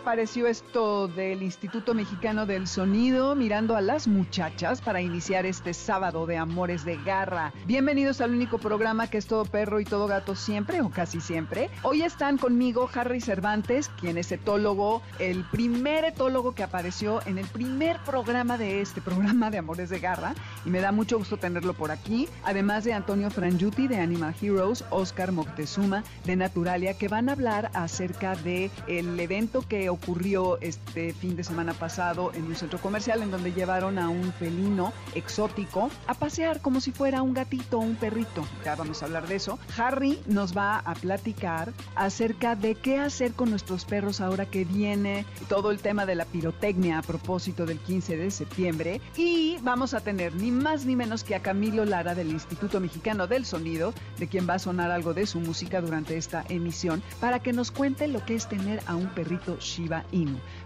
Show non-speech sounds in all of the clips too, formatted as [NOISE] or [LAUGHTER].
les pareció esto del Instituto Mexicano del Sonido mirando a las muchachas para iniciar este sábado de Amores de Garra? Bienvenidos al único programa que es todo perro y todo gato siempre o casi siempre. Hoy están conmigo Harry Cervantes, quien es etólogo, el primer etólogo que apareció en el primer programa de este programa de Amores de Garra y me da mucho gusto tenerlo por aquí, además de Antonio Frangiuti de Animal Heroes, Oscar Moctezuma de Naturalia que van a hablar acerca de evento que ocurrió este fin de semana pasado en un centro comercial en donde llevaron a un felino exótico a pasear como si fuera un gatito o un perrito. Ya vamos a hablar de eso. Harry nos va a platicar acerca de qué hacer con nuestros perros ahora que viene todo el tema de la pirotecnia a propósito del 15 de septiembre. Y vamos a tener ni más ni menos que a Camilo Lara del Instituto Mexicano del Sonido, de quien va a sonar algo de su música durante esta emisión, para que nos cuente lo que es tener a un perrito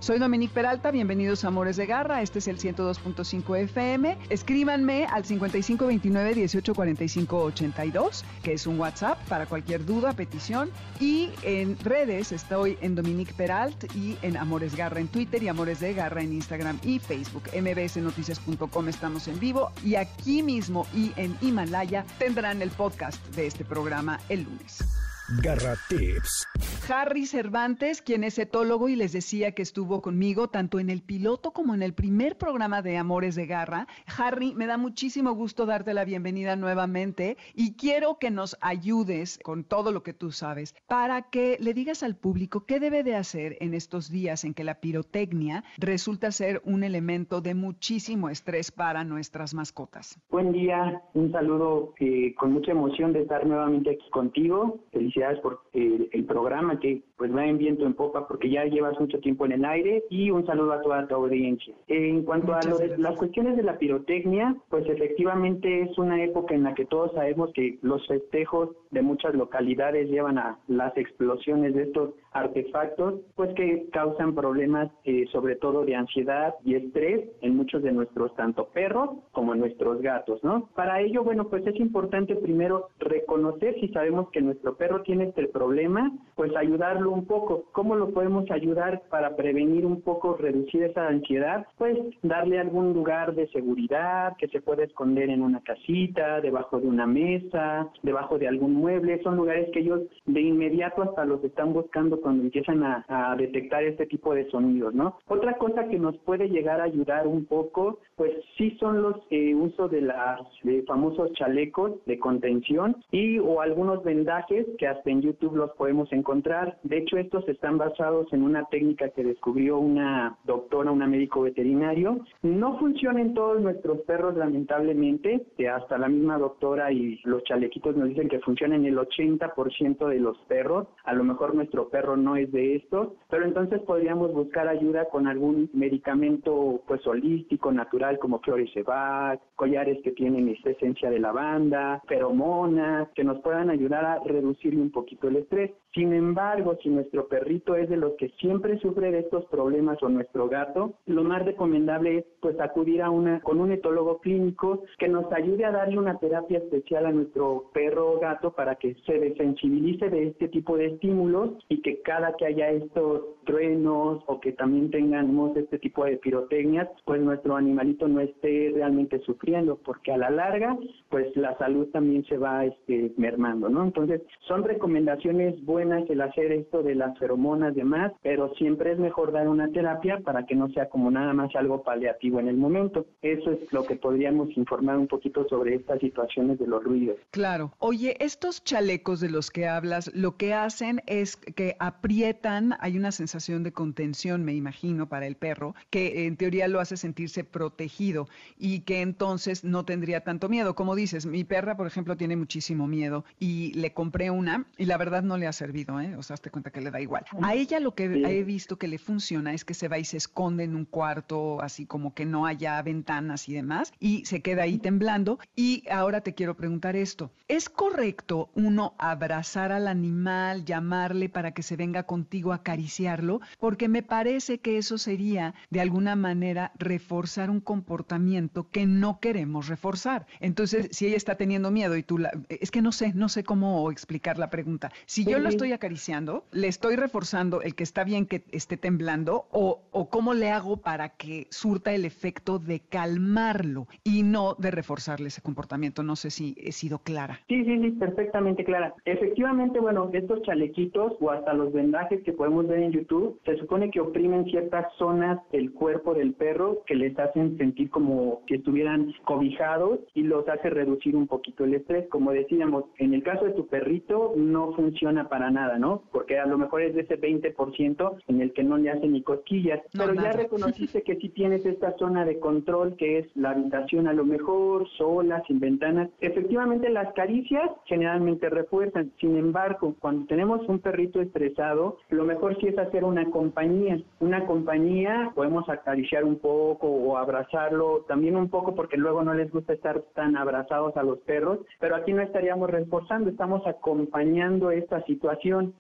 Soy Dominique Peralta, bienvenidos a Amores de Garra, este es el 102.5 FM. Escríbanme al 5529-184582, que es un WhatsApp para cualquier duda, petición. Y en redes estoy en Dominique Peralt y en Amores Garra en Twitter y Amores de Garra en Instagram y Facebook. mbsnoticias.com estamos en vivo y aquí mismo y en Himalaya tendrán el podcast de este programa el lunes. Garra Tips. Harry Cervantes, quien es etólogo y les decía que estuvo conmigo tanto en el piloto como en el primer programa de Amores de Garra. Harry, me da muchísimo gusto darte la bienvenida nuevamente y quiero que nos ayudes con todo lo que tú sabes para que le digas al público qué debe de hacer en estos días en que la pirotecnia resulta ser un elemento de muchísimo estrés para nuestras mascotas. Buen día, un saludo eh, con mucha emoción de estar nuevamente aquí contigo. Felicidades por eh, el programa que pues va en viento en popa porque ya llevas mucho tiempo en el aire y un saludo a toda tu audiencia. En cuanto a lo de, las cuestiones de la pirotecnia, pues efectivamente es una época en la que todos sabemos que los festejos de muchas localidades llevan a las explosiones de estos artefactos, pues que causan problemas eh, sobre todo de ansiedad y estrés en muchos de nuestros tanto perros como en nuestros gatos, ¿no? Para ello, bueno, pues es importante primero reconocer si sabemos que nuestro perro tiene este problema, pues ayudarlo un poco. ¿Cómo lo podemos ayudar para prevenir un poco, reducir esa ansiedad? Pues darle algún lugar de seguridad que se puede esconder en una casita, debajo de una mesa, debajo de algún mueble. Son lugares que ellos de inmediato hasta los están buscando cuando empiezan a, detectar este tipo de sonidos, ¿no? Otra cosa que nos puede llegar a ayudar un poco, pues sí son los eh, uso de los famosos chalecos de contención y o algunos vendajes que hasta en YouTube los podemos encontrar. De hecho, estos están basados en una técnica que descubrió una doctora, una médico veterinario. No funciona en todos nuestros perros, lamentablemente. Hasta la misma doctora y los chalequitos nos dicen que funciona en el 80% de los perros. A lo mejor nuestro perro no es de estos, pero entonces podríamos buscar ayuda con algún medicamento pues holístico, natural, como Florisebac, collares que tienen esta esencia de lavanda, feromonas, que nos puedan ayudar a reducir un poquito el estrés. Sin embargo, si nuestro perrito es de los que siempre sufre de estos problemas o nuestro gato, lo más recomendable es pues acudir a una con un etólogo clínico que nos ayude a darle una terapia especial a nuestro perro o gato para que se desensibilice de este tipo de estímulos y que cada que haya estos truenos o que también tengamos este tipo de pirotecnias, pues nuestro animalito no esté realmente sufriendo, porque a la larga, pues la salud también se va este, mermando, ¿no? Entonces, son recomendaciones buenas el hacer esto de las feromonas demás, pero siempre es mejor dar una terapia para que no sea como nada más algo paliativo en el momento. Eso es lo que podríamos informar un poquito sobre estas situaciones de los ruidos. Claro. Oye, estos chalecos de los que hablas, lo que hacen es que aprietan, hay una sensación de contención, me imagino, para el perro, que en teoría lo hace sentirse protegido y que entonces no tendría tanto miedo. Como dices, mi perra, por ejemplo, tiene muchísimo miedo y le compré una y la verdad no le ha servido, ¿eh? O sea, te cuenta que le da igual. A ella lo que he visto que le funciona es que se va y se esconde en un cuarto, así como que no haya ventanas y demás, y se queda ahí temblando. Y ahora te quiero preguntar esto, ¿es correcto uno abrazar al animal, llamarle para que se venga contigo a acariciarlo? Porque me parece que eso sería de alguna manera reforzar un comportamiento que no queremos reforzar. Entonces, si ella está teniendo miedo y tú la... Es que no sé, no sé cómo explicar la pregunta. Si yo lo estoy acariciando, le estoy reforzando el que está bien que esté temblando o, o cómo le hago para que surta el efecto de calmarlo y no de reforzarle ese comportamiento. No sé si he sido clara. Sí, sí, sí, perfectamente clara. Efectivamente, bueno, estos chalequitos o hasta los vendajes que podemos ver en YouTube, se supone que oprimen ciertas zonas del cuerpo del perro que les hacen sentir como que estuvieran cobijados y los hace reducir un poquito el estrés. Como decíamos, en el caso de tu perrito no funciona para nada, ¿no? Porque a lo mejor es de ese 20% en el que no le hacen ni cosquillas. Pero ya reconociste [LAUGHS] que sí tienes esta zona de control que es la habitación a lo mejor, sola, sin ventanas. Efectivamente, las caricias generalmente refuerzan. Sin embargo, cuando tenemos un perrito estresado, lo mejor sí es hacer una compañía. Una compañía, podemos acariciar un poco o abrazarlo también un poco porque luego no les gusta estar tan abrazados a los perros, pero aquí no estaríamos reforzando, estamos acompañando esta situación.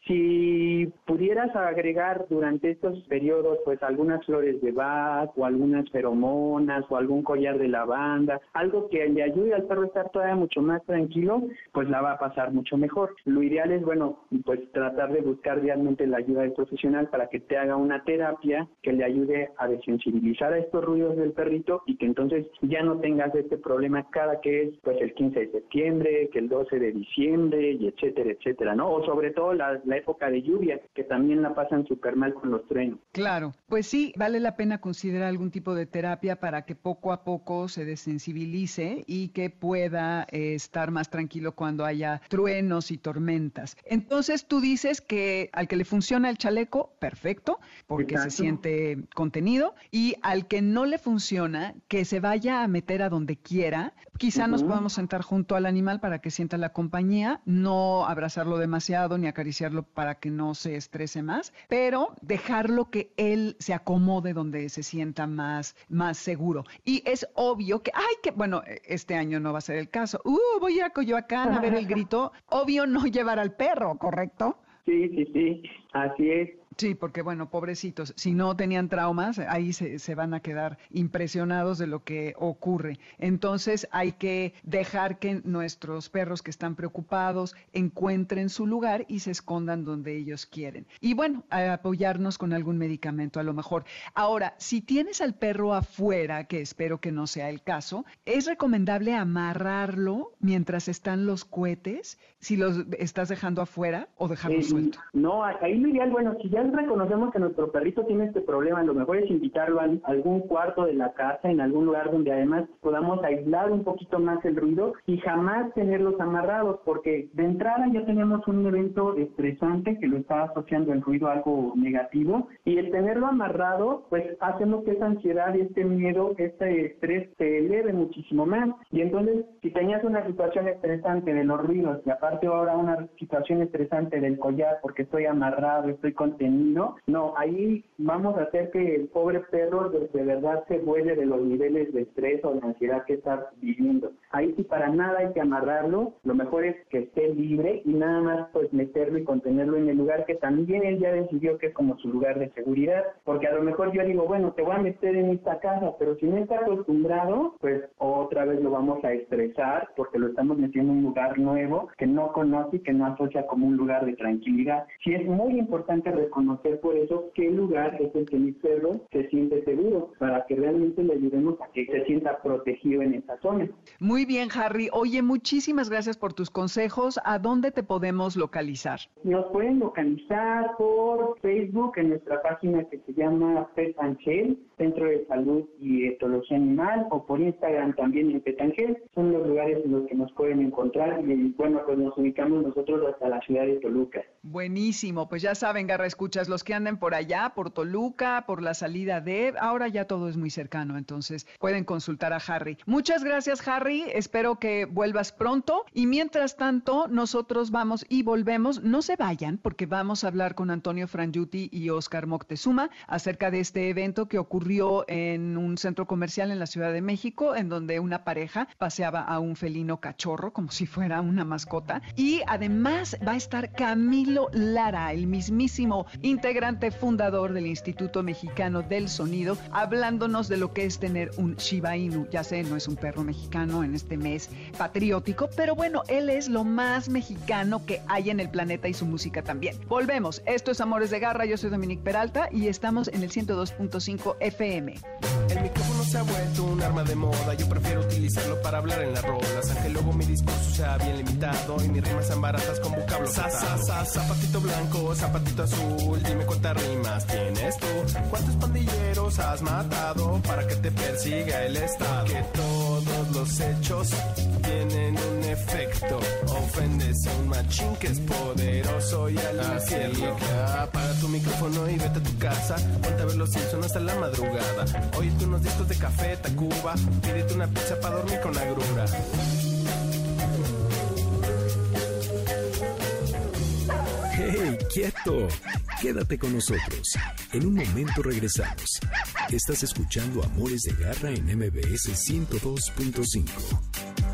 Si pudieras agregar durante estos periodos pues algunas flores de Bach o algunas feromonas o algún collar de lavanda, algo que le ayude al perro a estar todavía mucho más tranquilo, pues la va a pasar mucho mejor. Lo ideal es, bueno, pues tratar de buscar realmente la ayuda del profesional para que te haga una terapia que le ayude a desensibilizar a estos ruidos del perrito y que entonces ya no tengas este problema cada que es pues el 15 de septiembre, que el 12 de diciembre y etcétera, etcétera, ¿no? O sobre todo la, la época de lluvia, que también la pasan súper mal con los trenos. Claro, pues sí, vale la pena considerar algún tipo de terapia para que poco a poco se desensibilice y que pueda eh, estar más tranquilo cuando haya truenos y tormentas. Entonces tú dices que al que le funciona el chaleco, perfecto, porque se siente contenido, y al que no le funciona, que se vaya a meter a donde quiera. Quizá nos podamos sentar junto al animal para que sienta la compañía, no abrazarlo demasiado ni acariciarlo para que no se estrese más, pero dejarlo que él se acomode donde se sienta más, más seguro. Y es obvio que, ay, que bueno, este año no va a ser el caso. Uh, voy a Coyoacán a ver el [LAUGHS] grito. Obvio no llevar al perro, ¿correcto? Sí, sí, sí, así es. Sí, porque bueno, pobrecitos, si no tenían traumas, ahí se, se, van a quedar impresionados de lo que ocurre. Entonces hay que dejar que nuestros perros que están preocupados encuentren su lugar y se escondan donde ellos quieren. Y bueno, apoyarnos con algún medicamento a lo mejor. Ahora, si tienes al perro afuera, que espero que no sea el caso, es recomendable amarrarlo mientras están los cohetes, si los estás dejando afuera o dejarlo Eh, suelto. No, ahí lo ideal, bueno, si ya reconocemos que nuestro perrito tiene este problema, lo mejor es invitarlo a algún cuarto de la casa, en algún lugar donde además podamos aislar un poquito más el ruido y jamás tenerlos amarrados, porque de entrada ya tenemos un evento estresante que lo está asociando el ruido a algo negativo y el tenerlo amarrado, pues hacemos que esa ansiedad este miedo, este estrés se eleve muchísimo más. Y entonces, si tenías una situación estresante de los ruidos y aparte ahora una situación estresante del collar porque estoy amarrado, estoy contenido, no, ahí vamos a hacer que el pobre perro de, verdad se vuele de los niveles de estrés o de ansiedad que está viviendo. Ahí sí para nada hay que amarrarlo, lo mejor es que esté libre y nada más pues meterlo y contenerlo en el lugar que también él ya decidió que es como su lugar de seguridad, porque a lo mejor yo digo, bueno, te voy a meter en esta casa, pero si no está acostumbrado, pues otra vez lo vamos a estresar porque lo estamos metiendo en un lugar nuevo que no conoce y que no asocia como un lugar de tranquilidad. Sí es muy importante reconocer por eso qué lugar es el que mi perro se siente seguro para que realmente le ayudemos a que se sienta protegido en esa zona. Muy bien, Harry. Oye, muchísimas gracias por tus consejos. ¿A dónde te podemos localizar? Nos pueden localizar por Facebook en nuestra página que se llama Pet Angel, Centro de Salud y Etología Animal, o por Instagram también en Pet Angel. Son los lugares en los que nos pueden encontrar y bueno, pues nos ubicamos nosotros hasta la ciudad de Toluca. Buenísimo, pues ya saben, Garra Los que anden por allá, por Toluca, por la salida de, ahora ya todo es muy cercano, entonces pueden consultar a Harry. Muchas gracias, Harry, espero que vuelvas pronto y mientras tanto nosotros vamos y volvemos, no se vayan porque vamos a hablar con Antonio Frangiuti y Oscar Moctezuma acerca de este evento que ocurrió en un centro comercial en la Ciudad de México, en donde una pareja paseaba a un felino cachorro como si fuera una mascota y además va a estar Camilo Lara, el mismísimo integrante fundador del Instituto Mexicano del Sonido, hablándonos de lo que es tener un Shiba Inu. Ya sé, no es un perro mexicano en este mes patriótico, pero bueno, él es lo más mexicano que hay en el planeta y su música también. Volvemos, esto es Amores de Garra, yo soy Dominique Peralta y estamos en el 102.5 FM. Se ha vuelto un arma de moda, yo prefiero utilizarlo para hablar en las rolas, aunque luego mi discurso sea bien limitado y mis rimas sean baratas con vocablo sa, sa, sa, zapatito blanco, zapatito azul, dime cuántas rimas tienes tú, cuántos pandilleros has matado para que te persiga el Estado, que todos los hechos tienen un efecto, ofendes a un machín que es poderoso y al infierno, apaga tu micrófono y vete a tu casa, ponte a ver los Simpsons hasta la madrugada, oíste unos discos de café, Tacuba, pídete una pizza para dormir con agrura. ¡Hey, quieto! Quédate con nosotros. En un momento regresamos. Estás escuchando Amores de Garra en MBS 102.5.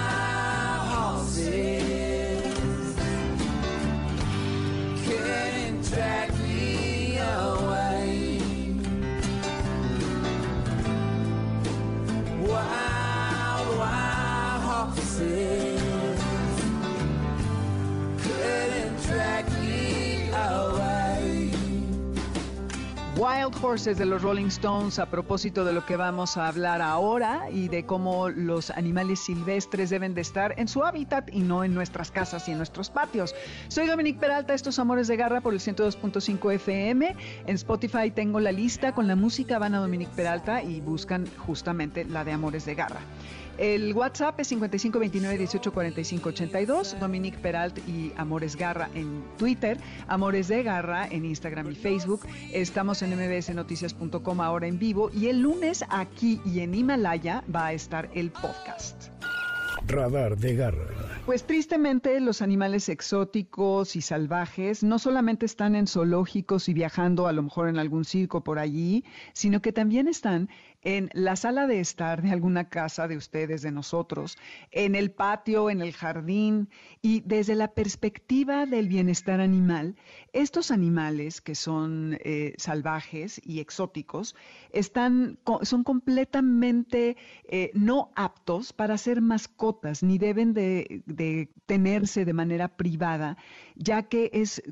horses Horses de los Rolling Stones a propósito de lo que vamos a hablar ahora y de cómo los animales silvestres deben de estar en su hábitat y no en nuestras casas y en nuestros patios. Soy Dominique Peralta, estos Amores de Garra por el 102.5 FM. En Spotify tengo la lista con la música, van a Dominique Peralta y buscan justamente la de Amores de Garra. El WhatsApp es 5529 18 45 82, Dominique Peralt y Amores Garra en Twitter, Amores de Garra en Instagram y Facebook. Estamos en mbsnoticias.com ahora en vivo y el lunes aquí y en Himalaya va a estar el podcast. Radar de Garra. Pues tristemente los animales exóticos y salvajes no solamente están en zoológicos y viajando a lo mejor en algún circo por allí, sino que también están en la sala de estar de alguna casa de ustedes, de nosotros, en el patio, en el jardín y desde la perspectiva del bienestar animal, estos animales que son eh, salvajes y exóticos están, son completamente eh, no aptos para ser mascotas ni deben de, tenerse de manera privada, ya que es,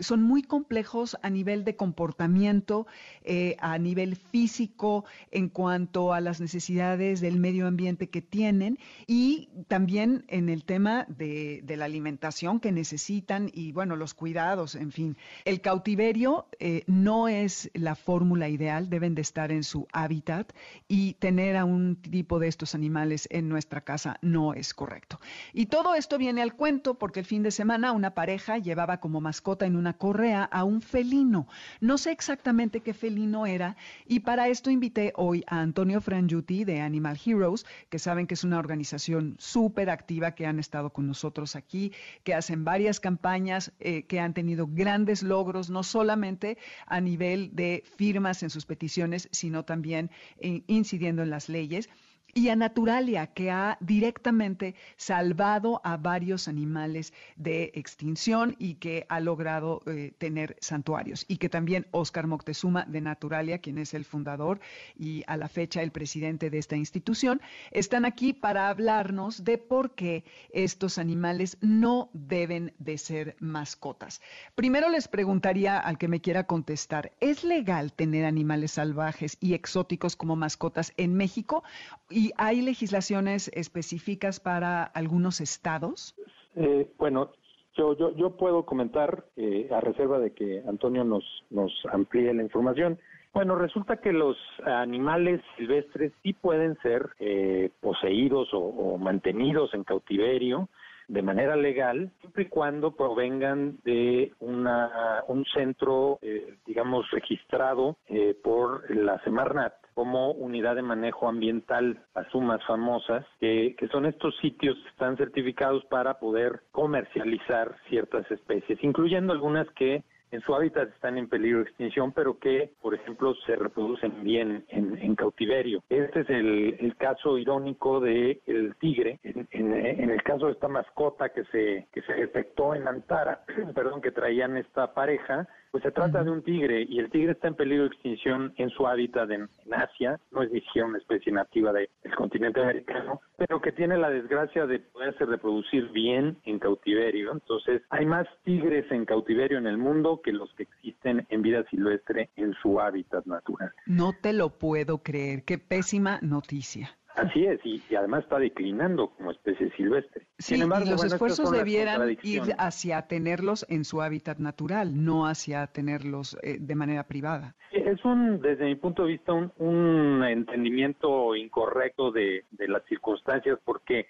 son muy complejos a nivel de comportamiento, eh, a nivel físico, en cuanto a las necesidades del medio ambiente que tienen y también en el tema de, la alimentación que necesitan y bueno, los cuidados, en fin. El cautiverio eh, no es la fórmula ideal, deben de estar en su hábitat y tener a un tipo de estos animales en nuestra casa no es correcto. Y todo esto viene al cuento porque el fin de semana una pareja llevaba como mascota en una correa a un felino. No sé exactamente qué felino era y para esto invité hoy a Antonio Frangiuti de Animal Heroes, que saben que es una organización súper activa que han estado con nosotros aquí, que hacen varias campañas, eh, que han tenido grandes logros, no solamente a nivel de firmas en sus peticiones, sino también eh, incidiendo en las leyes y a Naturalia, que ha directamente salvado a varios animales de extinción y que ha logrado eh, tener santuarios. Y que también Oscar Moctezuma de Naturalia, quien es el fundador y a la fecha el presidente de esta institución, están aquí para hablarnos de por qué estos animales no deben de ser mascotas. Primero les preguntaría al que me quiera contestar, ¿es legal tener animales salvajes y exóticos como mascotas en México? ¿Y hay legislaciones específicas para algunos estados? Eh, bueno, yo, yo, yo puedo comentar, eh, a reserva de que Antonio nos, nos amplíe la información. Bueno, resulta que los animales silvestres sí pueden ser eh, poseídos o, mantenidos en cautiverio de manera legal, siempre y cuando provengan de una, un centro, digamos, registrado por la Semarnat como unidad de manejo ambiental, las sumas famosas, que, son estos sitios que están certificados para poder comercializar ciertas especies, incluyendo algunas que en su hábitat están en peligro de extinción, pero que, por ejemplo, se reproducen bien en, cautiverio. Este es el, caso irónico del el tigre. En, el caso de esta mascota que se, que se detectó en Antara, [CLEARS THROAT] perdón, que traían esta pareja, pues se trata de un tigre y el tigre está en peligro de extinción en su hábitat en, Asia, no es ni siquiera una especie nativa del continente americano, pero que tiene la desgracia de poderse reproducir bien en cautiverio. Entonces, hay más tigres en cautiverio en el mundo que los que existen en vida silvestre en su hábitat natural. No te lo puedo creer, qué pésima noticia. Así es, y, además está declinando como especie silvestre. Sin embargo, los esfuerzos debieran ir hacia tenerlos en su hábitat natural, no hacia tenerlos eh, de manera privada. Es un, desde mi punto de vista, un, entendimiento incorrecto de, las circunstancias, porque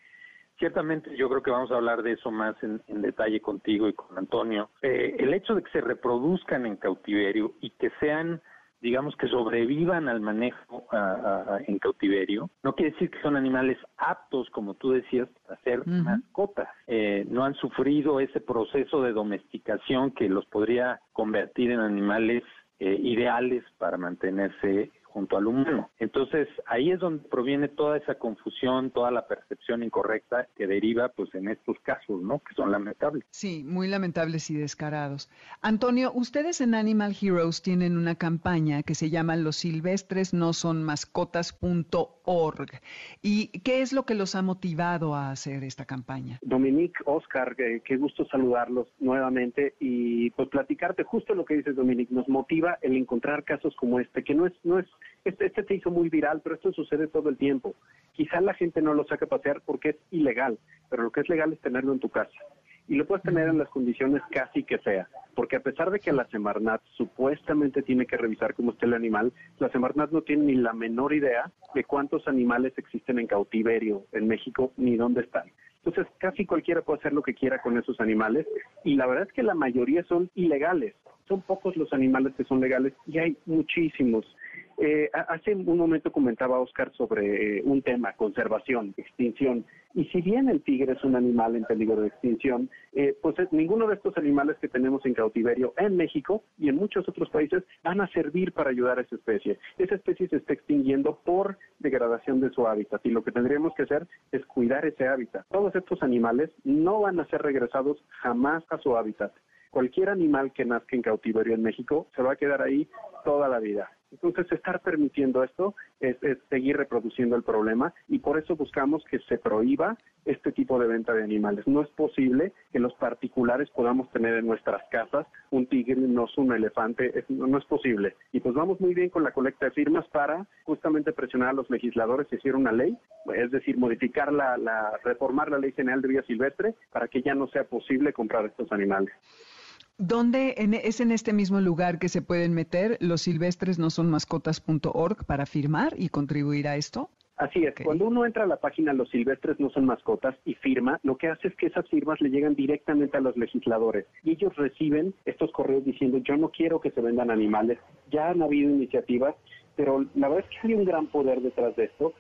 ciertamente yo creo que vamos a hablar de eso más en, detalle contigo y con Antonio. Eh, el hecho de que se reproduzcan en cautiverio y que sean digamos que sobrevivan al manejo en cautiverio, no quiere decir que son animales aptos, como tú decías, a ser mascotas. Eh, no han sufrido ese proceso de domesticación que los podría convertir en animales eh, ideales para mantenerse junto al humano. Entonces, ahí es donde proviene toda esa confusión, toda la percepción incorrecta que deriva pues en estos casos, ¿no? Que son lamentables. Sí, muy lamentables y descarados. Antonio, ustedes en Animal Heroes tienen una campaña que se llama Los silvestres no son mascotas.org. ¿Y qué es lo que los ha motivado a hacer esta campaña? Dominique, Oscar, qué gusto saludarlos nuevamente y pues platicarte justo lo que dices, Dominique, nos motiva el encontrar casos como este, que no es, no es este, este se hizo muy viral, pero esto sucede todo el tiempo. Quizá la gente no lo saque a pasear porque es ilegal, pero lo que es legal es tenerlo en tu casa. Y lo puedes tener en las condiciones casi que sea, porque a pesar de que la Semarnat supuestamente tiene que revisar cómo está el animal, la Semarnat no tiene ni la menor idea de cuántos animales existen en cautiverio en México ni dónde están. Entonces, casi cualquiera puede hacer lo que quiera con esos animales y la verdad es que la mayoría son ilegales. Son pocos los animales que son legales y hay muchísimos. Eh, hace un momento comentaba Oscar sobre eh, un tema, conservación, extinción. Y si bien el tigre es un animal en peligro de extinción, eh, pues ninguno de estos animales que tenemos en cautiverio en México y en muchos otros países van a servir para ayudar a esa especie. Esa especie se está extinguiendo por degradación de su hábitat y lo que tendríamos que hacer es cuidar ese hábitat. Todos estos animales no van a ser regresados jamás a su hábitat. Cualquier animal que nazca en cautiverio en México se va a quedar ahí toda la vida Entonces, estar permitiendo esto es, es seguir reproduciendo el problema y por eso buscamos que se prohíba este tipo de venta de animales. No es posible que los particulares podamos tener en nuestras casas un tigre, no un elefante, es- no, no es posible. Y pues vamos muy bien con la colecta de firmas para justamente presionar a los legisladores que hicieron una ley, es decir, modificar la, la, reformar la ley general de vida silvestre para que ya no sea posible comprar estos animales. ¿Dónde en- es en este mismo lugar que se pueden meter los silvestres no son mascotas.org para firmar y contribuir a esto? Así es, cuando uno entra a la página Los Silvestres no son mascotas y firma, lo que hace es que esas firmas le llegan directamente a los legisladores y ellos reciben estos correos diciendo yo no quiero que se vendan animales. Ya han habido iniciativas, pero la verdad es que hay un gran poder detrás de esto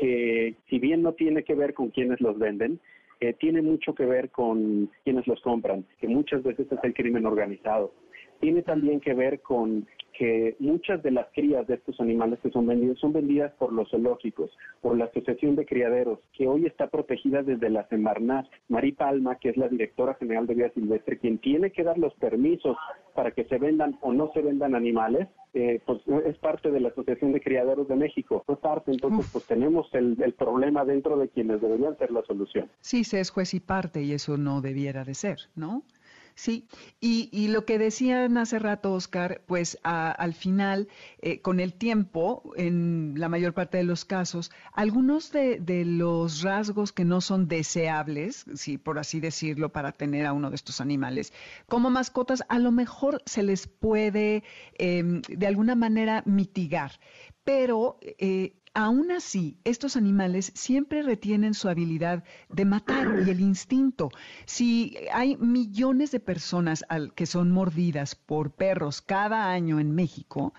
que si bien no tiene que ver con quienes los venden, eh, tiene mucho que ver con quienes los compran, que muchas veces es el crimen organizado. Tiene también que ver con que muchas de las crías de estos animales que son vendidos son vendidas por los zoológicos, por la Asociación de Criaderos, que hoy está protegida desde la Semarnat. Mari Palma, que es la directora general de Vida Silvestre, quien tiene que dar los permisos para que se vendan o no se vendan animales, eh, pues es parte de la Asociación de Criaderos de México. Fue parte, entonces, pues tenemos el, el problema dentro de quienes deberían ser la solución. Sí, se es juez y parte y eso no debiera de ser, ¿no? Sí, y, lo que decían hace rato, Oscar, pues al final, eh, con el tiempo, en la mayor parte de los casos, algunos de, de los rasgos que no son deseables, sí, por así decirlo, para tener a uno de estos animales como mascotas, a lo mejor se les puede em, de alguna manera mitigar, pero eh, Aún así, estos animales siempre retienen su habilidad de matar y el instinto. Si hay millones de personas al- que son mordidas por perros cada año en México,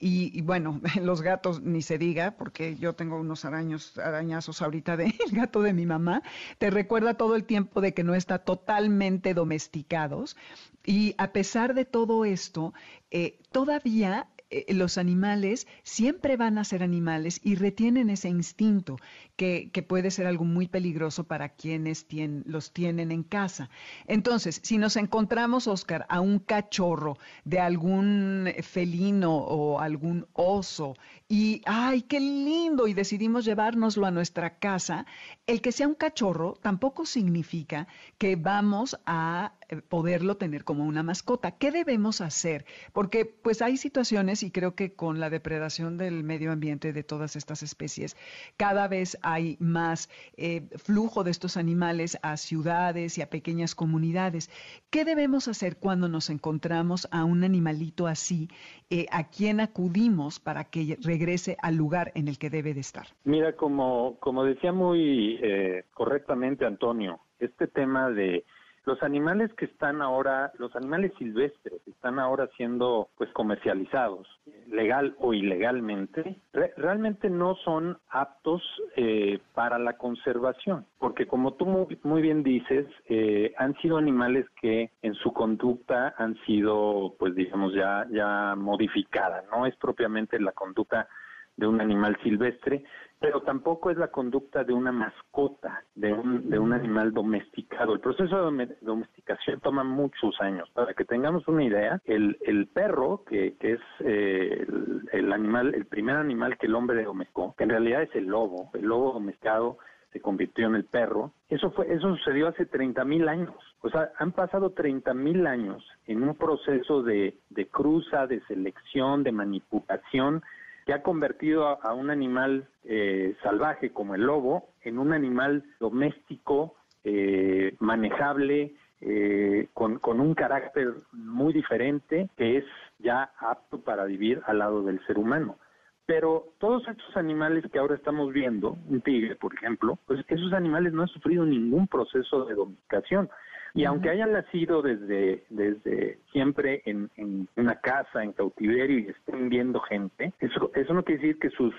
y, bueno, [LAUGHS] los gatos ni se diga, porque yo tengo unos araños, arañazos ahorita del [LAUGHS] gato de mi mamá, te recuerda todo el tiempo de que no está totalmente domesticados. Y a pesar de todo esto, eh, todavía eh, los animales siempre van a ser animales y retienen ese instinto que, puede ser algo muy peligroso para quienes los tienen en casa. Entonces, si nos encontramos, Oscar, a un cachorro de algún felino o algún oso y, ay, qué lindo, y decidimos llevárnoslo a nuestra casa, el que sea un cachorro tampoco significa que vamos a poderlo tener como una mascota. ¿Qué debemos hacer? Porque pues hay situaciones y creo que con la depredación del medio ambiente de todas estas especies, cada vez hay más eh, flujo de estos animales a ciudades y a pequeñas comunidades. ¿Qué debemos hacer cuando nos encontramos a un animalito así? Eh, ¿A quién acudimos para que regrese al lugar en el que debe de estar? Mira, como, como decía muy eh, correctamente Antonio, este tema de los animales que están ahora, los animales silvestres, están ahora siendo pues comercializados, legal o ilegalmente, re- realmente no son aptos eh, para la conservación, porque como tú muy, muy bien dices, eh, han sido animales que en su conducta han sido, pues digamos, ya, ya modificada, no es propiamente la conducta de un animal silvestre, pero tampoco es la conducta de una mascota, de un, de un animal domesticado. El proceso de dome- domesticación toma muchos años. Para que tengamos una idea, el, el perro, que, es eh, el, el animal, el primer animal que el hombre domesticó, que en realidad es el lobo, el lobo domesticado se convirtió en el perro. Eso fue, eso sucedió hace 30 mil años. O sea, han pasado 30 mil años en un proceso de, de cruza, de selección, de manipulación, que ha convertido a, un animal eh, salvaje como el lobo en un animal doméstico, eh, manejable, eh, con, con un carácter muy diferente, que es ya apto para vivir al lado del ser humano. Pero todos estos animales que ahora estamos viendo, un tigre, por ejemplo, pues esos animales no han sufrido ningún proceso de domesticación. Y aunque hayan nacido desde, desde siempre en, en una casa, en cautiverio y estén viendo gente, eso, eso no quiere decir que sus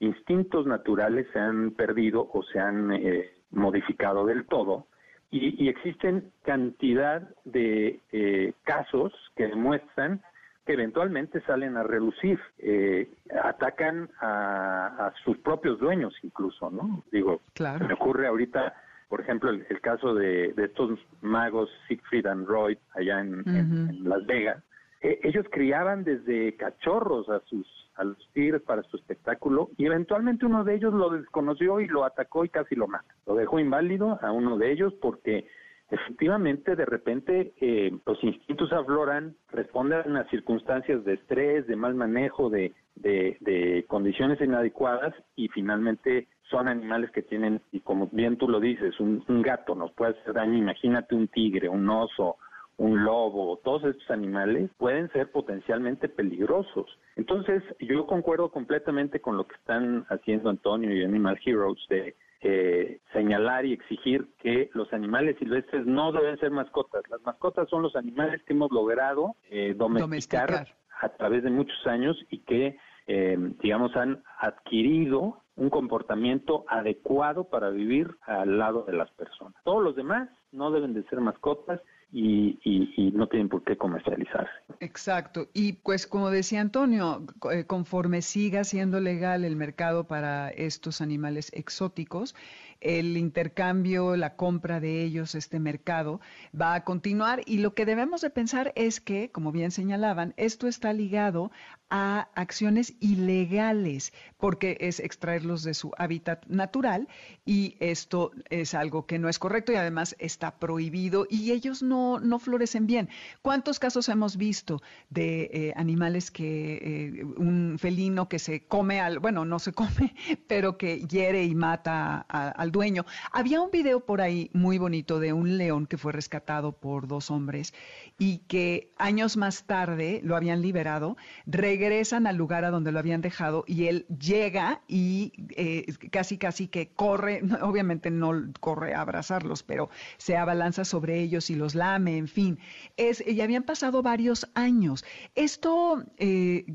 instintos naturales se han perdido o se han eh, modificado del todo. Y, y existen cantidad de eh, casos que demuestran que eventualmente salen a relucir, eh, atacan a, a sus propios dueños incluso, ¿no? Digo, Claro. se me ocurre ahorita, por ejemplo, el, el caso de, de estos magos Siegfried and Roy allá en, en- Ujú. en Las Vegas. eh, ellos criaban desde cachorros a sus a los tigres para su espectáculo y eventualmente uno de ellos lo desconoció y lo atacó y casi lo mata. Lo dejó inválido a uno de ellos porque efectivamente de repente eh, los instintos afloran, responden a circunstancias de estrés, de mal manejo, de, de, de condiciones inadecuadas y finalmente son animales que tienen, y como bien tú lo dices, un, un gato nos puede hacer daño, imagínate un tigre, un oso, un lobo, todos estos animales pueden ser potencialmente peligrosos. Entonces, yo concuerdo completamente con lo que están haciendo Antonio y Animal Heroes de eh, señalar y exigir que los animales silvestres no deben ser mascotas. Las mascotas son los animales que hemos logrado eh, domesticar, Domesticar. a través de muchos años y que, eh, digamos, han adquirido un comportamiento adecuado para vivir al lado de las personas. Todos los demás no deben de ser mascotas y, y- y no tienen por qué comercializarse. Exacto. Y pues como decía Antonio, eh, conforme siga siendo legal el mercado para estos animales exóticos, el intercambio, la compra de ellos, este mercado, va a continuar. Y lo que debemos de pensar es que, como bien señalaban, esto está ligado a acciones ilegales, porque es extraerlos de su hábitat natural y esto es algo que no es correcto y además está prohibido y ellos no, no florecen bien. ¿Cuántos casos hemos visto de eh, animales que, eh, un felino que se come al, bueno, no se come, [LAUGHS] pero que hiere y mata a- dueño? Había un video por ahí muy bonito de un león que fue rescatado por dos hombres y que años más tarde lo habían liberado, regresan al lugar a donde lo habían dejado y él llega y eh, casi casi que corre, [LAUGHS] obviamente no corre a abrazarlos, pero se abalanza sobre ellos y los lame, en fin. Es, y habían pasado varios años. Esto eh,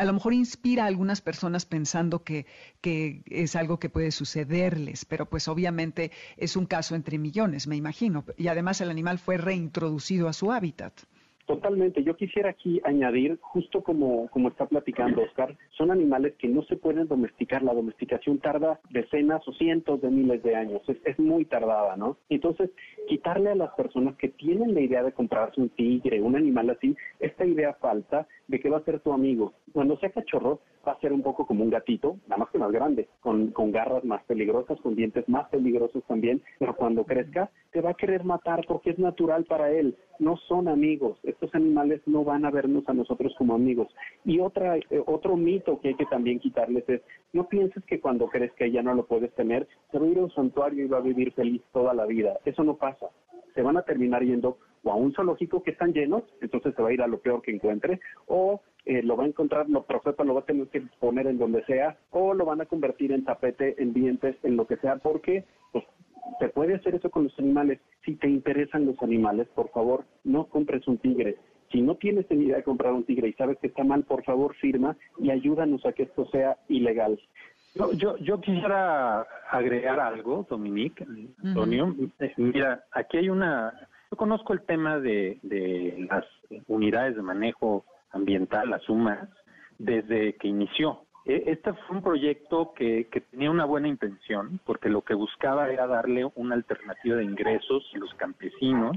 a lo mejor inspira a algunas personas pensando que, que es algo que puede sucederles, pero pues obviamente es un caso entre millones, me imagino. Y además el animal fue reintroducido a su hábitat. Totalmente. Yo quisiera aquí añadir, justo como, como está platicando Oscar, son animales que no se pueden domesticar. La domesticación tarda decenas o cientos de miles de años. Es, es muy tardada, ¿no? Entonces, quitarle a las personas que tienen la idea de comprarse un tigre, un animal así, esta idea falsa de que va a ser tu amigo. Cuando sea cachorro, va a ser un poco como un gatito, nada más que más grande, con, con garras más peligrosas, con dientes más peligrosos también, pero cuando crezca, te va a querer matar porque es natural para él. No son amigos. Estos animales no van a vernos a nosotros como amigos. Y otra, eh, otro mito que hay que también quitarles es, no pienses que cuando crezca ya no lo puedes tener, se va a ir a un santuario y va a vivir feliz toda la vida. Eso no pasa. Se van a terminar yendo o a un zoológico que están llenos, entonces se va a ir a lo peor que encuentre, o eh, lo va a encontrar, lo profeta lo va a tener que poner en donde sea, o lo van a convertir en tapete, en dientes, en lo que sea, porque pues, se puede hacer eso con los animales. Si te interesan los animales, por favor, no compres un tigre. Si no tienes ni idea de comprar un tigre y sabes que está mal, por favor firma y ayúdanos a que esto sea ilegal. Yo, yo, yo quisiera agregar algo, Dominique, Antonio. Eh, Mira, aquí hay una... Yo conozco el tema de, de las unidades de manejo ambiental, las UMAS, desde que inició. E- Este fue un proyecto que, que tenía una buena intención, porque lo que buscaba era darle una alternativa de ingresos a los campesinos,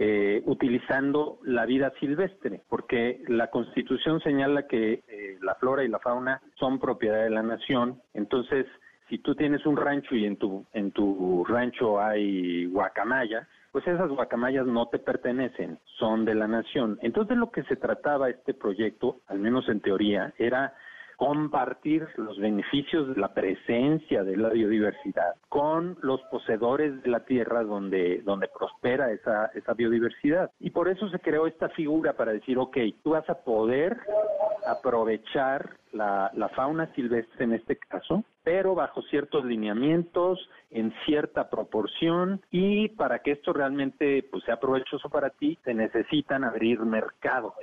eh, utilizando la vida silvestre, porque la Constitución señala que eh, la flora y la fauna son propiedad de la nación. Entonces, si tú tienes un rancho y en tu en tu rancho hay guacamayas, pues esas guacamayas no te pertenecen, son de la nación. Entonces, lo que se trataba este proyecto, al menos en teoría, era compartir los beneficios de la presencia de la biodiversidad con los poseedores de la tierra donde, donde prospera esa, esa biodiversidad. Y por eso se creó esta figura para decir, ok, tú vas a poder aprovechar la, la fauna silvestre en este caso, pero bajo ciertos lineamientos, en cierta proporción, y para que esto realmente pues, sea provechoso para ti, se necesitan abrir mercado.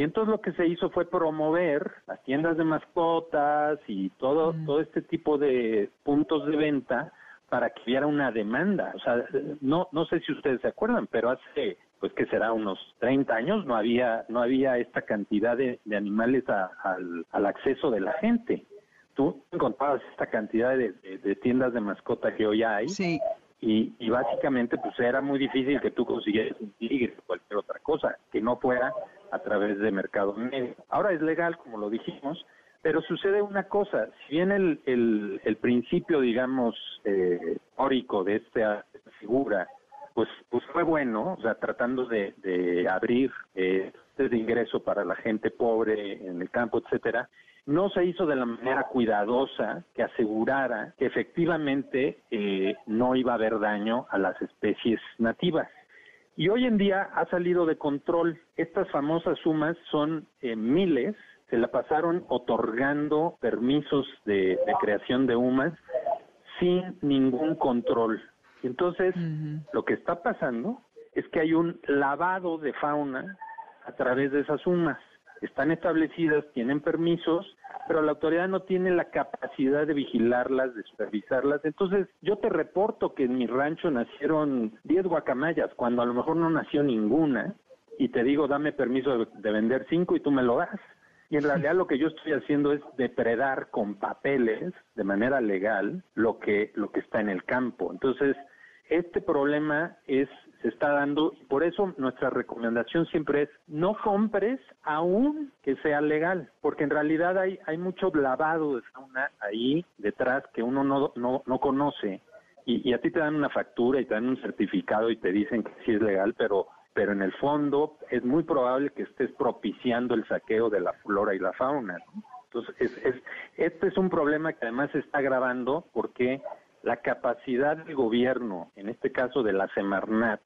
Y entonces lo que se hizo fue promover las tiendas de mascotas y todo, todo este tipo de puntos de venta para que hubiera una demanda. O sea, no, no sé si ustedes se acuerdan, pero hace, pues que será unos 30 años, no había, no había esta cantidad de, de animales a- al, al acceso de la gente. Tú encontrabas esta cantidad de, de- de tiendas de mascota que hoy hay Sí, y, y básicamente pues era muy difícil que tú consiguieras un tigre o cualquier otra cosa que no fuera a través de Mercado Negro. Ahora es legal, como lo dijimos, pero sucede una cosa, si bien el, el, el principio, digamos, eh, de esta, figura, pues, pues fue bueno, o sea, tratando de, de abrir eh, de ingreso para la gente pobre en el campo, etcétera, no se hizo de la manera cuidadosa que asegurara que efectivamente eh, no iba a haber daño a las especies nativas. Y hoy en día ha salido de control. Estas famosas sumas son eh, miles, se la pasaron otorgando permisos de, de creación de humas sin ningún control. Entonces, lo que está pasando es que hay un lavado de fauna a través de esas sumas. Están establecidas, tienen permisos, pero la autoridad no tiene la capacidad de vigilarlas, de supervisarlas. Entonces, yo te reporto que en mi rancho nacieron 10 guacamayas, cuando a lo mejor no nació ninguna, y te digo, dame permiso de, de vender cinco y tú me lo das. Y en realidad lo que yo estoy haciendo es depredar con papeles, de manera legal, lo que, lo que está en el campo. Entonces, este problema es se está dando por eso nuestra recomendación siempre es no compres aún que sea legal, porque en realidad hay hay mucho lavado de fauna ahí detrás que uno no no, no conoce y, a ti te dan una factura y te dan un certificado y te dicen que sí es legal, pero pero en el fondo es muy probable que estés propiciando el saqueo de la flora y la fauna. Entonces, es, es, este es un problema que además se está agravando porque la capacidad del gobierno, en este caso de la Semarnat,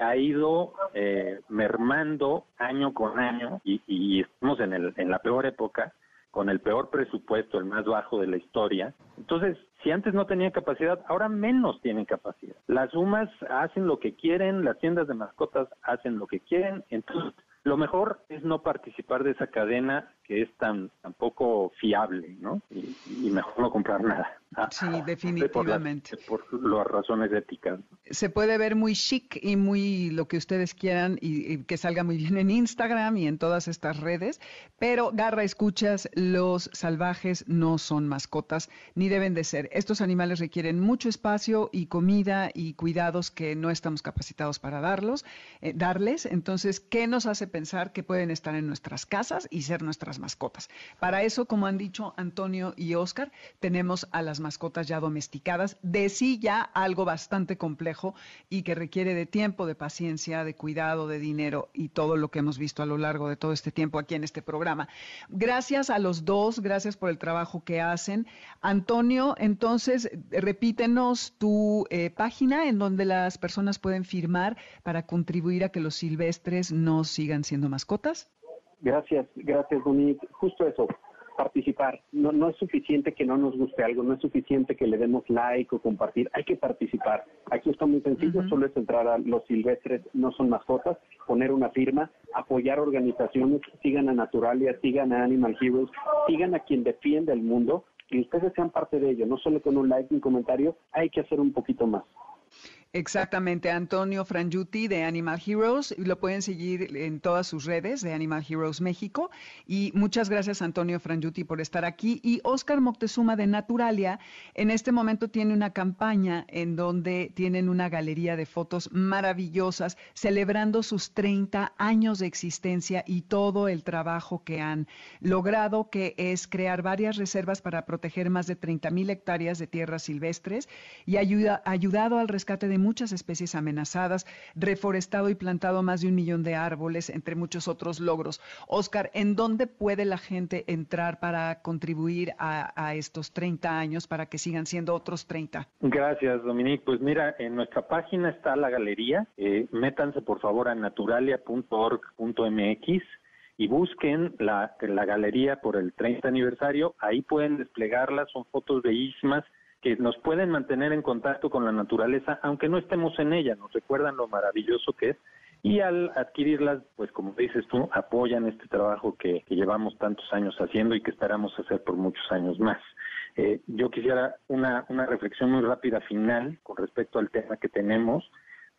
ha ido eh, mermando año con año y, estamos en, el, en la peor época, con el peor presupuesto, el más bajo de la historia. Entonces, si antes no tenían capacidad, ahora menos tienen capacidad. Las UMAS hacen lo que quieren, las tiendas de mascotas hacen lo que quieren, entonces lo mejor es no participar de esa cadena que es tan, tan poco fiable, ¿no? Y mejor no comprar nada. Sí, Por, las, definitivamente. por las razones éticas. Se puede ver muy chic y muy lo que ustedes quieran y, y que salga muy bien en Instagram y en todas estas redes, pero Garra, escuchas, los salvajes no son mascotas ni deben de ser. Estos animales requieren mucho espacio y comida y cuidados que no estamos capacitados para darlos, eh, darles. Entonces, ¿qué nos hace pensar que pueden estar en nuestras casas y ser nuestras mascotas? Para eso, como han dicho Antonio y Oscar, tenemos a las mascotas ya domesticadas, de sí ya algo bastante complejo y que requiere de tiempo, de paciencia, de cuidado, de dinero y todo lo que hemos visto a lo largo de todo este tiempo aquí en este programa. Gracias a los dos, gracias por el trabajo que hacen. Antonio, entonces, repítenos tu eh, página en donde las personas pueden firmar para contribuir a que los silvestres no sigan siendo mascotas. Gracias, gracias, Dominique. Justo eso, participar. No, no es suficiente que no nos guste algo, no es suficiente que le demos like o compartir, hay que participar. Aquí está muy sencillo, solo es entrar a los silvestres, no son mascotas, poner una firma, apoyar organizaciones, sigan a Naturalia, sigan a Animal Heroes, sigan a quien defiende el mundo y ustedes sean parte de ello, no solo con un like y un comentario, hay que hacer un poquito más. Exactamente, Antonio Frangiuti de Animal Heroes, lo pueden seguir en todas sus redes de Animal Heroes México. Y muchas gracias, Antonio Frangiuti, por estar aquí. Y Oscar Moctezuma de Naturalia, en este momento tiene una campaña en donde tienen una galería de fotos maravillosas, celebrando sus 30 años de existencia y todo el trabajo que han logrado, que es crear varias reservas para proteger más de 30 mil hectáreas de tierras silvestres y ayuda, ayudado al rescate de muchas especies amenazadas, reforestado y plantado más de un millón de árboles, entre muchos otros logros. Oscar, ¿en dónde puede la gente entrar para contribuir a, estos 30 años para que sigan siendo otros 30? Gracias, Dominique. Pues mira, en nuestra página está la galería. Eh, métanse por favor a naturalia.org.mx y busquen la, galería por el 30 aniversario. Ahí pueden desplegarla, son fotos bellísimas que nos pueden mantener en contacto con la naturaleza, aunque no estemos en ella, nos recuerdan lo maravilloso que es. Y al adquirirlas, pues como dices tú, apoyan este trabajo que, que llevamos tantos años haciendo y que esperamos hacer por muchos años más. Eh, yo quisiera una, una reflexión muy rápida final con respecto al tema que tenemos.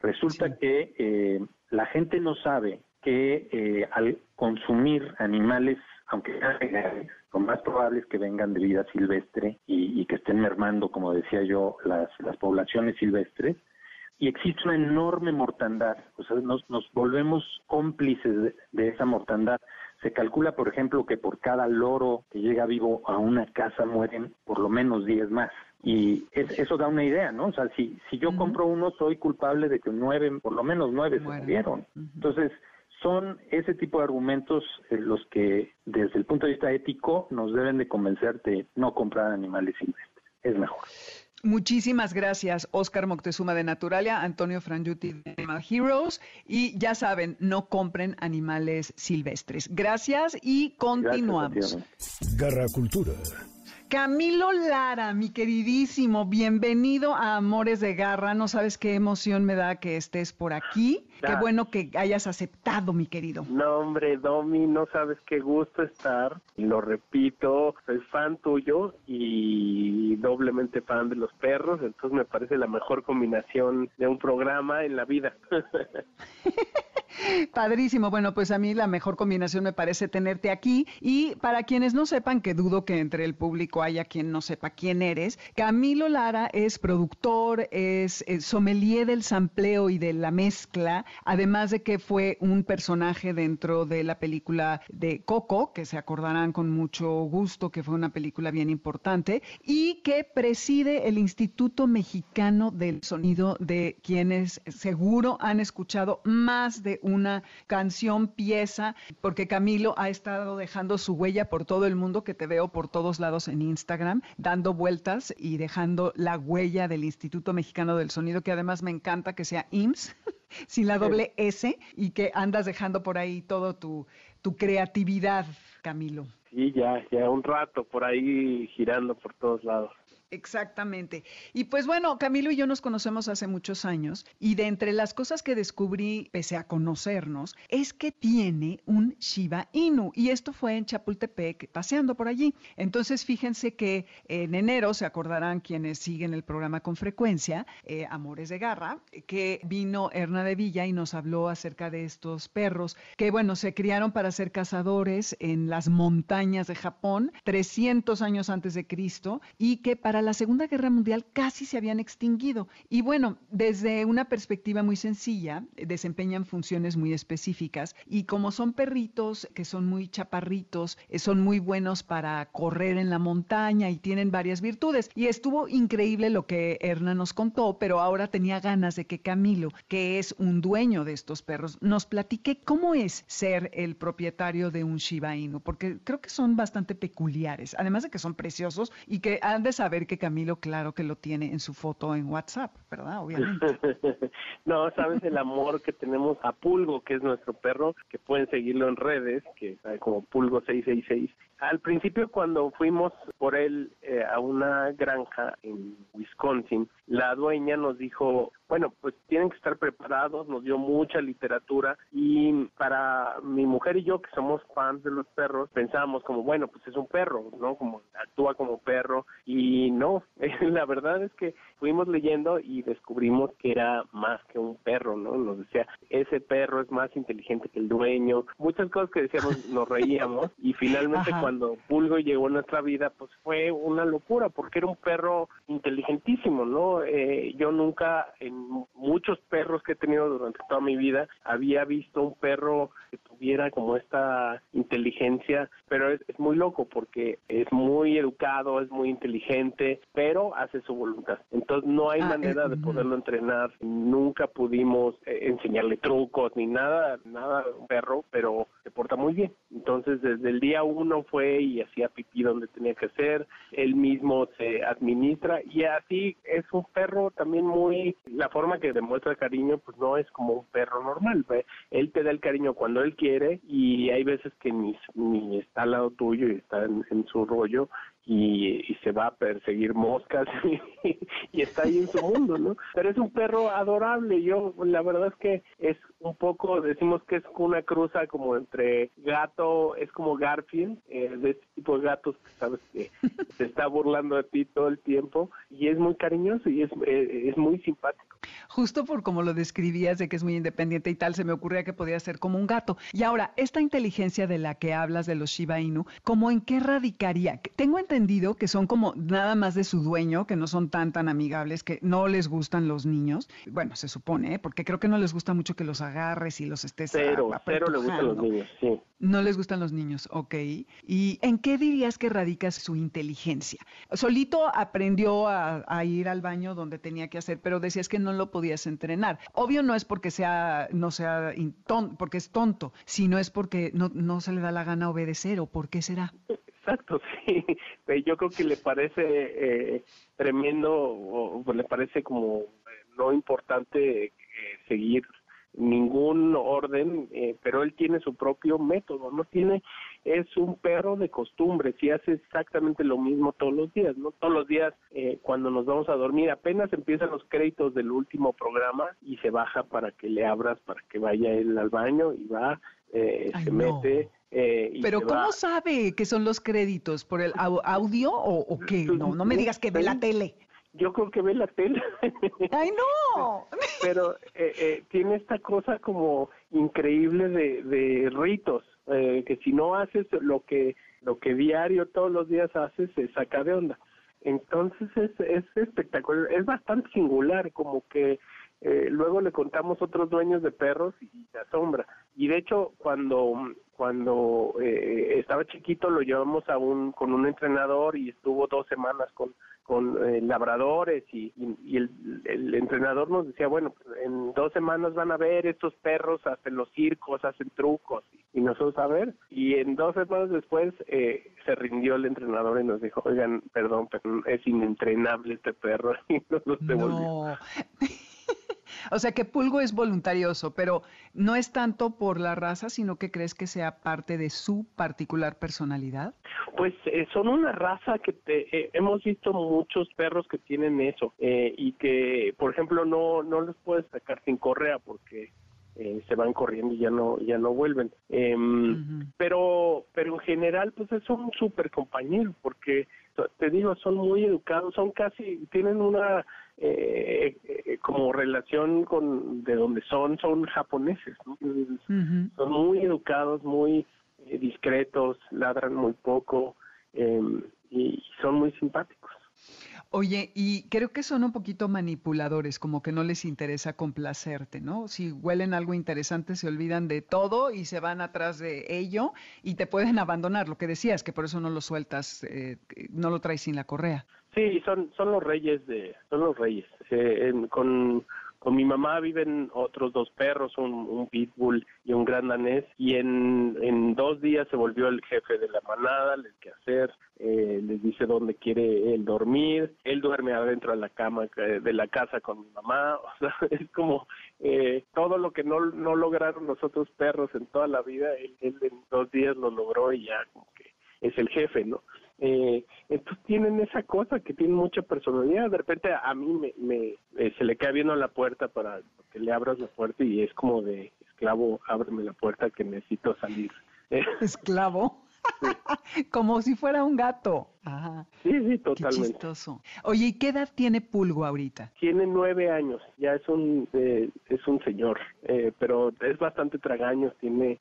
Resulta Sí. que eh, la gente no sabe que eh, al consumir animales, aunque sean legales, lo más probable es que vengan de vida silvestre y, y que estén mermando, como decía yo, las, las poblaciones silvestres. y existe una enorme mortandad, o sea, nos, nos volvemos cómplices de, de esa mortandad. Se calcula, por ejemplo, que por cada loro que llega vivo a una casa mueren por lo menos 10 más. Y es- eso da una idea, ¿no? O sea, si, si yo compro uno, soy culpable de que nueve, por lo menos nueve se murieron. Entonces, son ese tipo de argumentos eh, los que, desde el punto de vista ético, nos deben de convencer de no comprar animales silvestres. Es mejor. Muchísimas gracias, Oscar Moctezuma de Naturalia, Antonio Frangiuti de Animal Heroes. Y ya saben, no compren animales silvestres. Gracias y continuamos. Gracias, Garra Cultura. Camilo Lara, mi queridísimo, bienvenido a Amores de Garra. No sabes qué emoción me da que estés por aquí. Qué bueno que hayas aceptado, mi querido. No, hombre, Domi, no sabes qué gusto estar. Lo repito, soy fan tuyo y doblemente fan de los perros, entonces me parece la mejor combinación de un programa en la vida. [LAUGHS] Padrísimo. Bueno, pues a mí la mejor combinación me parece tenerte aquí. Y para quienes no sepan, que dudo que entre el público haya quien no sepa quién eres, Camilo Lara es productor, es, eh, sommelier del sampleo y de la mezcla, además de que fue un personaje dentro de la película de Coco, que se acordarán con mucho gusto que fue una película bien importante, y que preside el Instituto Mexicano del Sonido, de quienes seguro han escuchado más de una canción, pieza, porque Camilo ha estado dejando su huella por todo el mundo, que te veo por todos lados en Instagram, dando vueltas y dejando la huella del Instituto Mexicano del Sonido, que además me encanta que sea IMSS, [LAUGHS] sin la doble S, y que andas dejando por ahí todo tu, tu creatividad, Camilo. Sí, ya, ya un rato por ahí girando por todos lados. Exactamente. Y pues bueno, Camilo y yo nos conocemos hace muchos años y de entre las cosas que descubrí, pese a conocernos, es que tiene un Shiba Inu y esto fue en Chapultepec, paseando por allí. Entonces fíjense que en enero, se acordarán quienes siguen el programa con frecuencia, eh, Amores de Garra, que vino Erna de Villa y nos habló acerca de estos perros que bueno, se criaron para ser cazadores en las montañas de Japón 300 años antes de Cristo y que para la Segunda Guerra Mundial casi se habían extinguido. Y bueno, desde una perspectiva muy sencilla, eh, desempeñan funciones muy específicas y como son perritos que son muy chaparritos, eh, son muy buenos para correr en la montaña y tienen varias virtudes. Y estuvo increíble lo que Erna nos contó, pero ahora tenía ganas de que Camilo, que es un dueño de estos perros, nos platique cómo es ser el propietario de un Shiba Inu, porque creo que son bastante peculiares, además de que son preciosos y que han de saber que Camilo, claro que lo tiene en su foto en WhatsApp, ¿verdad? Obviamente. [LAUGHS] no, sabes el amor que tenemos a Pulgo, que es nuestro perro, que pueden seguirlo en redes, que como Pulgo666. Al principio cuando fuimos por él eh, a una granja en Wisconsin, la dueña nos dijo, bueno, pues tienen que estar preparados, nos dio mucha literatura y para mi mujer y yo que somos fans de los perros, pensábamos como, bueno, pues es un perro, ¿no? Como actúa como perro y no, [LAUGHS] la verdad es que fuimos leyendo y descubrimos que era más que un perro, ¿no? Nos decía, ese perro es más inteligente que el dueño, muchas cosas que decíamos, nos reíamos y finalmente Ajá. Cuando Pulgo llegó a nuestra vida, pues fue una locura porque era un perro inteligentísimo, ¿no? Eh, yo nunca en muchos perros que he tenido durante toda mi vida había visto un perro que tuviera como esta inteligencia, pero es, es muy loco porque es muy educado, es muy inteligente, pero hace su voluntad. Entonces no hay Ah, manera eh, de ujú. poderlo entrenar. Nunca pudimos eh, enseñarle trucos ni nada, nada un perro, pero se porta muy bien. Entonces desde el día uno fue y hacía pipí donde tenía que hacer, él mismo se administra y así es un perro también muy, la forma que demuestra cariño pues no es como un perro normal, ¿ve? él te da el cariño cuando él quiere y hay veces que ni, ni está al lado tuyo y está en, en su rollo y, y se va a perseguir moscas [LAUGHS] y, y está ahí en su mundo, ¿no? Pero es un perro adorable, yo la verdad es que es un poco, decimos que es una cruza como entre gato, es como Garfield, eh, de este tipo de gatos que sabes que [LAUGHS] se está burlando de ti todo el tiempo y es muy cariñoso y es, eh, es muy simpático. Justo por como lo describías de que es muy independiente y tal, se me ocurría que podía ser como un gato. Y ahora, esta inteligencia de la que hablas de los Shiba Inu, ¿cómo en qué radicaría? Tengo entendido que son como nada más de su dueño, que no son tan tan amigables, que no les gustan los niños. Bueno, se supone, ¿eh? porque creo que no les gusta mucho que los agarres y los estés Cero, cero le gustan los niños, sí. No les gustan los niños, ok. ¿Y en qué dirías que radica su inteligencia? Solito aprendió a, a ir al baño donde tenía que hacer, pero decías que no lo podías entrenar. Obvio no es porque sea, no sea porque es tonto, sino es porque no, no se le da la gana obedecer, o por qué será. Exacto, [LAUGHS] sí. Yo creo que le parece eh, tremendo, le parece como eh, no importante eh, seguir ningún orden, eh, pero él tiene su propio método, no tiene, es un perro de costumbre, si hace exactamente lo mismo todos los días, ¿no? Todos los días eh, cuando nos vamos a dormir, apenas empiezan los créditos del último programa y se baja para que le abras, para que vaya él al baño y va, eh, Ay, se no. mete. eh, y Pero ¿cómo va. sabe que son los créditos? ¿Por el au- audio o, o qué? No, no me digas que ve la tele. Yo creo que ve la tele. ¡Ay, no! [LAUGHS] pero eh, eh, tiene esta cosa como increíble de, de ritos eh, que si no haces lo que lo que diario todos los días haces se saca de onda entonces es, es espectacular es bastante singular como que eh, luego le contamos otros dueños de perros y se asombra y de hecho cuando cuando eh, estaba chiquito lo llevamos a un con un entrenador y estuvo dos semanas con con eh, labradores y, el, el entrenador nos decía, bueno, pues, en dos semanas van a ver estos perros, hacen los circos, hacen trucos y nosotros a ver. Y en dos semanas después eh, se rindió el entrenador y nos dijo, oigan, perdón, pero es inentrenable este perro [LAUGHS] y nos lo devolvió. O sea que Pulgo es voluntarioso, pero no es tanto por la raza, sino que crees que sea parte de su particular personalidad. Pues eh, son una raza que te- eh, hemos visto muchos perros que tienen eso eh, y que, por ejemplo, no no los puedes sacar sin correa porque eh, se van corriendo y ya no ya no vuelven. Em, pero pero en general pues es un súper compañero porque te digo son muy educados son casi tienen una eh, eh, como relación con de donde son son japoneses son muy educados muy eh, discretos ladran muy poco eh, y son muy simpáticos Oye, y creo que son un poquito manipuladores, como que no les interesa complacerte, ¿no? Si huelen algo interesante, se olvidan de todo y se van atrás de ello y te pueden abandonar, lo que decías, que por eso no lo sueltas, eh, no lo traes sin la correa. Sí, son son los reyes de son los reyes. Eh, en- con con mi mamá viven otros dos perros, un, un pitbull y un gran danés, y en, en dos días se volvió el jefe de la manada, les que hacer, eh, les dice dónde quiere él dormir, él duerme adentro de la cama eh, de la casa con mi mamá, [LAUGHS] o sea, es como eh, todo lo que no, no lograron los otros perros en toda la vida, él, él en dos días lo logró y ya como que es el jefe, ¿no? Eh, entonces tienen esa cosa que tienen mucha personalidad. De repente a mí me, me eh, se le cae viendo la puerta para que le abras la puerta y es como de esclavo, ábreme la puerta que necesito salir. [LAUGHS] Esclavo. [LAUGHS] Como si fuera un gato. Ajá. sí, sí, Qué totalmente. chistoso. Oye, ¿y qué edad tiene Pulgo ahorita? Tiene nueve años, ya es un eh, es un señor, eh, pero es bastante tragaños, tiene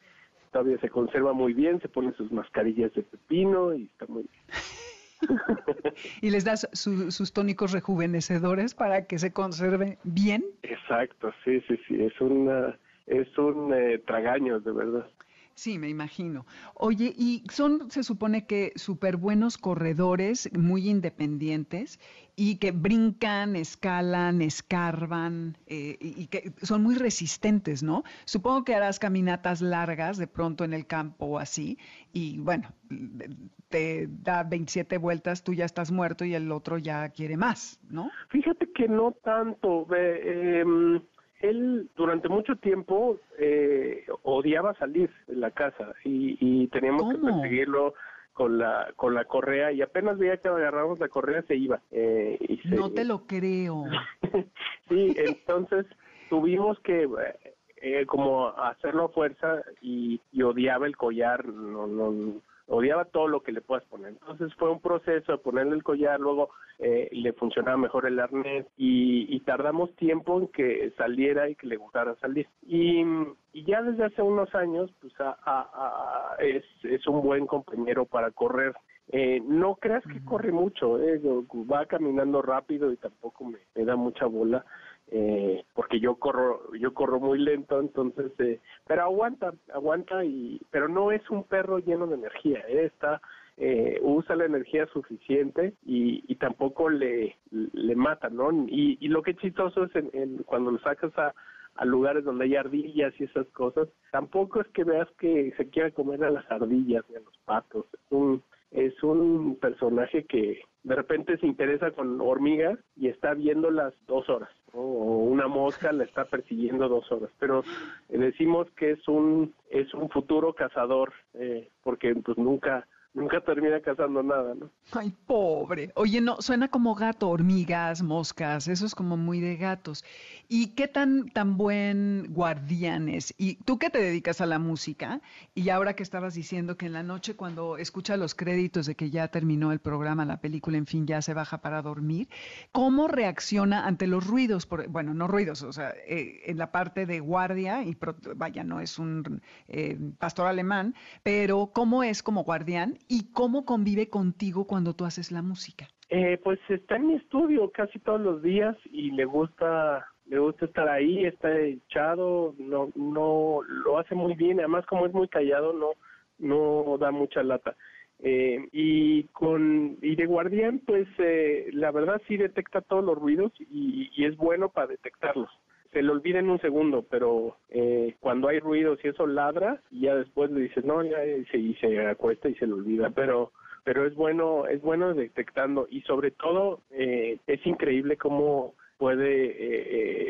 todavía se conserva muy bien, se pone sus mascarillas de pepino y está muy bien. [LAUGHS] ¿Y les das su- sus tónicos rejuvenecedores para que se conserve bien? Exacto, sí, sí, sí, es una es un eh, tragaños de verdad. Sí, me imagino. Oye, y son, se supone que súper buenos corredores, muy independientes, y que brincan, escalan, escarban, eh, y, que son muy resistentes, ¿no? Supongo que harás caminatas largas de pronto en el campo o así, y bueno, te da 27 vueltas, tú ya estás muerto y el otro ya quiere más, ¿no? Fíjate que no tanto. em, él durante mucho tiempo eh, odiaba salir de la casa y, y teníamos que perseguirlo con la con la correa y apenas veía que agarramos la correa se iba. eh, y se- No te lo creo. [LAUGHS] sí, entonces tuvimos que eh, como hacerlo a fuerza y, y odiaba el collar, no, no, odiaba todo lo que le puedas poner. Entonces fue un proceso de ponerle el collar, luego eh, le funcionaba mejor el arnés y, y tardamos tiempo en que saliera y que le gustara salir. Y, y ya desde hace unos años, pues a- a- a- es, es un buen compañero para correr. Eh, no creas que corre mucho, eh, va caminando rápido y tampoco me, me da mucha bola. Eh, porque yo corro yo corro muy lento entonces eh, pero aguanta aguanta y pero no es un perro lleno de energía eh, está eh, usa la energía suficiente y, y tampoco le, le mata, ¿no? Y, lo que es chistoso es en, cuando lo sacas a, a lugares donde hay ardillas y esas cosas, tampoco es que veas que se quiera comer a las ardillas ni a los patos. Es un, es un personaje que de repente se interesa con hormigas y está viéndolas dos horas. O una mosca la está persiguiendo dos horas. Pero decimos que es un es un futuro cazador eh, porque pues nunca nunca termina cazando nada, ¿no? Ay, pobre. Oye, no, suena como gato, hormigas, moscas, eso es como muy de gatos. ¿Y qué tan, tan buen guardián es? Y tú que te dedicas a la música, y ahora que estabas diciendo que en la noche cuando escucha los créditos de que ya terminó el programa, la película, en fin, ya se baja para dormir, ¿cómo reacciona ante los ruidos? Por- bueno, no ruidos, o sea, eh, en la parte de guardia, y vaya, no es un eh, pastor alemán, pero ¿cómo es como guardián y cómo convive contigo cuando tú haces la música? Eh, pues está en mi estudio casi todos los días y le gusta le gusta estar ahí, está echado, no no lo hace muy bien, además como es muy callado no no da mucha lata. Eh, y con y de guardián pues eh, la verdad sí detecta todos los ruidos y, y es bueno para detectarlos se le olvida en un segundo, pero eh, cuando hay ruidos y eso ladra, ya después le dices, no, ya, se, y se acuesta y se le olvida, pero pero es bueno es bueno detectando y sobre todo eh, es increíble cómo puede eh,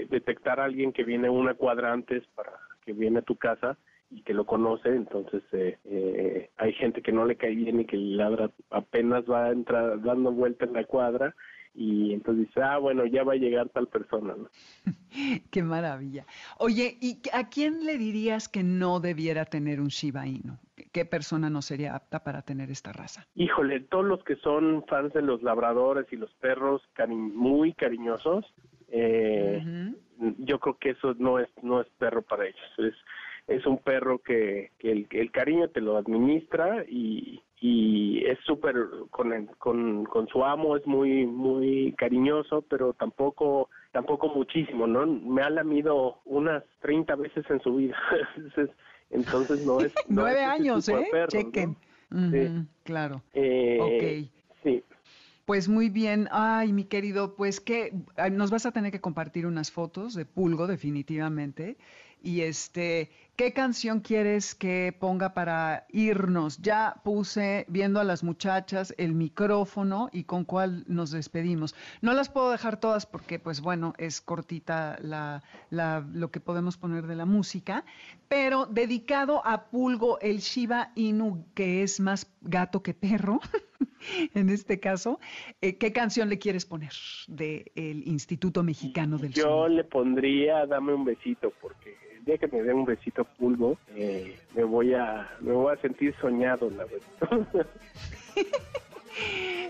eh, detectar a alguien que viene una cuadra antes para que viene a tu casa y que lo conoce, entonces eh, eh, hay gente que no le cae bien y que ladra apenas va a entrar dando vuelta en la cuadra y entonces dice, ah, bueno, ya va a llegar tal persona, ¿no? [LAUGHS] Qué maravilla. Oye, ¿y a quién le dirías que no debiera tener un Shiba Inu? ¿Qué- ¿Qué persona no sería apta para tener esta raza? Híjole, todos los que son fans de los labradores y los perros cari- muy cariñosos, eh, yo creo que eso no es no es perro para ellos. Es es un perro que, que el, el cariño te lo administra y, y es súper con, con con su amo es muy muy cariñoso, pero tampoco tampoco muchísimo, ¿no? Me ha lamido unas 30 veces en su vida. [LAUGHS] Entonces, entonces no es no Nueve es años, ¿eh? perros, ¿no? Chequen. Sí. Claro. Eh, Ok. Sí. Pues muy bien. Ay, mi querido, pues que nos vas a tener que compartir unas fotos de Pulgo, definitivamente. Y este, ¿qué canción quieres que ponga para irnos? Ya puse viendo a las muchachas el micrófono y con cuál nos despedimos. No las puedo dejar todas porque, pues bueno, es cortita la, la- lo que podemos poner de la música, pero dedicado a Pulgo, el Shiba Inu, que es más gato que perro. [LAUGHS] en este caso, eh, ¿qué canción le quieres poner del Instituto Mexicano del Yo Sonido? le pondría dame un besito porque día que me dé un besito pulgo eh, me voy a me voy a sentir soñado la verdad. [LAUGHS]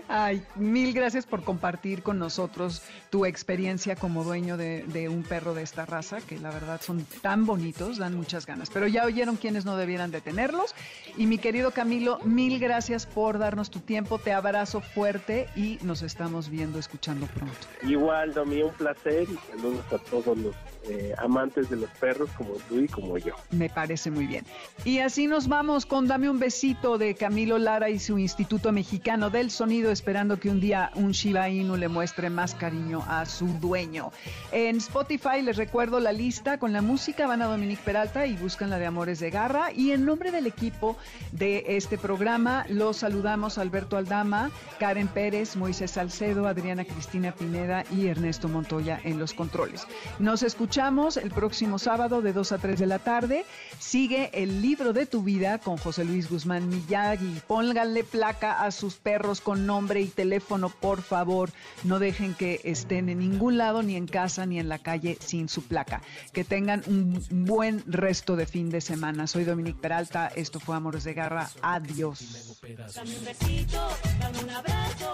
Ay, mil gracias por compartir con nosotros tu experiencia como dueño de, de un perro de esta raza, que la verdad son tan bonitos, dan muchas ganas. Pero ya oyeron quienes no debieran de tenerlos. Y mi querido Camilo, mil gracias por darnos tu tiempo, te abrazo fuerte y nos estamos viendo, escuchando pronto. Igual, Domi, un placer y saludos a todos los eh, amantes de los perros como tú y como yo. Me parece muy bien. Y así nos vamos con Dame un besito de Camilo Lara y su Instituto Mexicano del Sonido, esperando que un día un Shiba Inu le muestre más cariño a su dueño. En Spotify les recuerdo la lista con la música, van a Dominique Peralta y buscan la de Amores de Garra. Y en nombre del equipo de este programa, los saludamos Alberto Aldama, Karen Pérez, Moisés Salcedo, Adriana Cristina Pineda y Ernesto Montoya en los controles. Nos escuchamos el próximo sábado de 2 a 3 de la tarde. Sigue el libro de tu vida con José Luis Guzmán Miyagi. Pónganle placa a sus perros con nombre y teléfono, por favor. No dejen que estén en ningún lado, ni en casa, ni en la calle sin su placa. Que tengan un buen resto de fin de semana. Soy Dominique Peralta. Esto fue Amores de Garra. Adiós. Dame un besito, dame un abrazo,